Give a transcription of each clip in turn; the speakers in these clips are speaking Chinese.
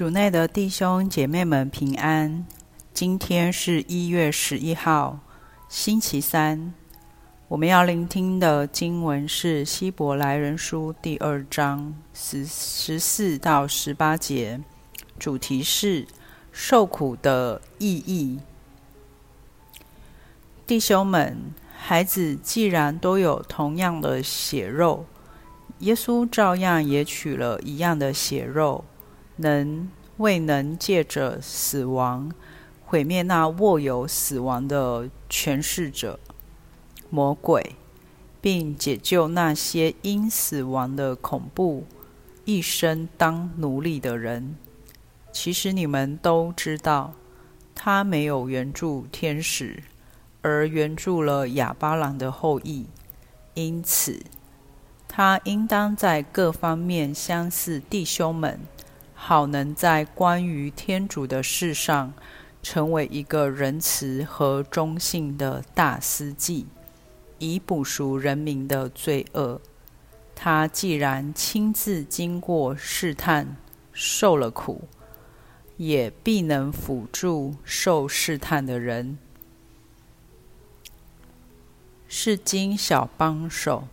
主内的弟兄姐妹们平安。今天是一月十一号，星期三。我们要聆听的经文是《希伯来人书》第二章十十四到十八节，主题是受苦的意义。弟兄们，孩子既然都有同样的血肉，耶稣照样也取了一样的血肉。能未能借着死亡毁灭那握有死亡的权势者魔鬼，并解救那些因死亡的恐怖一生当奴隶的人？其实你们都知道，他没有援助天使，而援助了亚巴郎的后裔，因此他应当在各方面相似弟兄们。好，能在关于天主的事上，成为一个仁慈和忠信的大司祭，以补赎人民的罪恶。他既然亲自经过试探，受了苦，也必能辅助受试探的人，是经小帮手。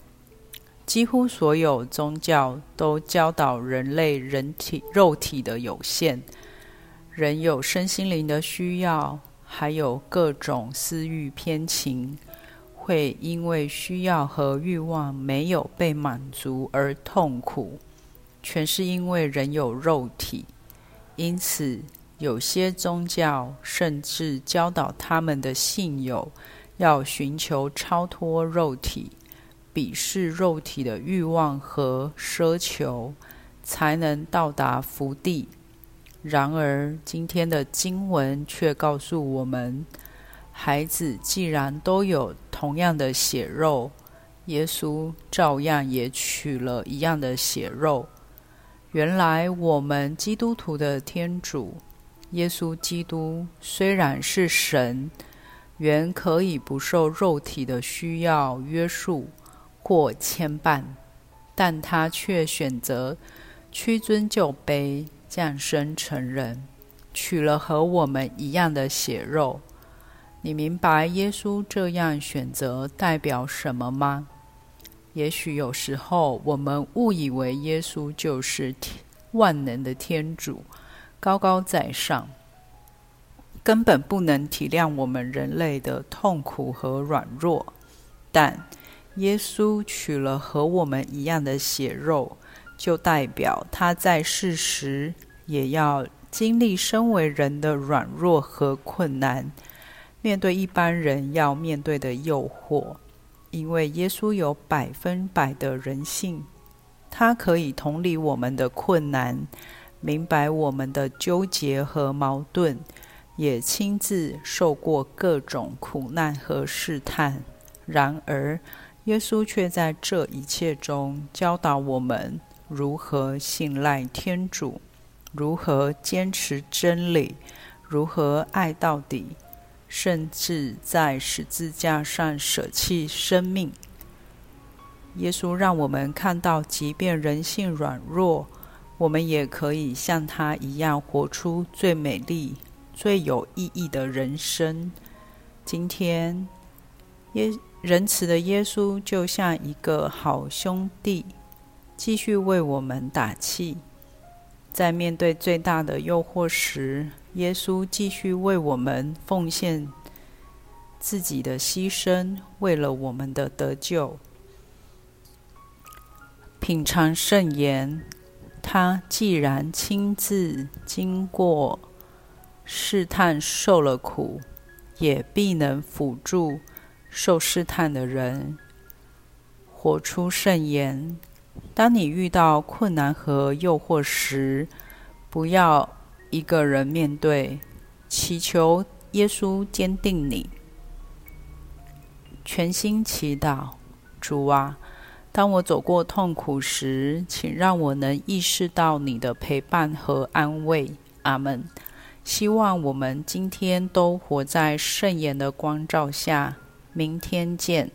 几乎所有宗教都教导人类人体肉体的有限，人有身心灵的需要，还有各种私欲偏情，会因为需要和欲望没有被满足而痛苦，全是因为人有肉体。因此，有些宗教甚至教导他们的信友要寻求超脱肉体。鄙视肉体的欲望和奢求，才能到达福地。然而，今天的经文却告诉我们：孩子既然都有同样的血肉，耶稣照样也取了一样的血肉。原来，我们基督徒的天主耶稣基督虽然是神，原可以不受肉体的需要约束。或牵绊，但他却选择屈尊就卑，降生成人，取了和我们一样的血肉。你明白耶稣这样选择代表什么吗？也许有时候我们误以为耶稣就是万能的天主，高高在上，根本不能体谅我们人类的痛苦和软弱，但。耶稣取了和我们一样的血肉，就代表他在世时也要经历身为人的软弱和困难，面对一般人要面对的诱惑。因为耶稣有百分百的人性，他可以同理我们的困难，明白我们的纠结和矛盾，也亲自受过各种苦难和试探。然而，耶稣却在这一切中教导我们如何信赖天主，如何坚持真理，如何爱到底，甚至在十字架上舍弃生命。耶稣让我们看到，即便人性软弱，我们也可以像他一样活出最美丽、最有意义的人生。今天，耶。仁慈的耶稣就像一个好兄弟，继续为我们打气。在面对最大的诱惑时，耶稣继续为我们奉献自己的牺牲，为了我们的得救。品尝圣言，他既然亲自经过试探，受了苦，也必能辅助。受试探的人，活出圣言。当你遇到困难和诱惑时，不要一个人面对，祈求耶稣坚定你。全心祈祷，主啊，当我走过痛苦时，请让我能意识到你的陪伴和安慰。阿门。希望我们今天都活在圣言的光照下。明天见。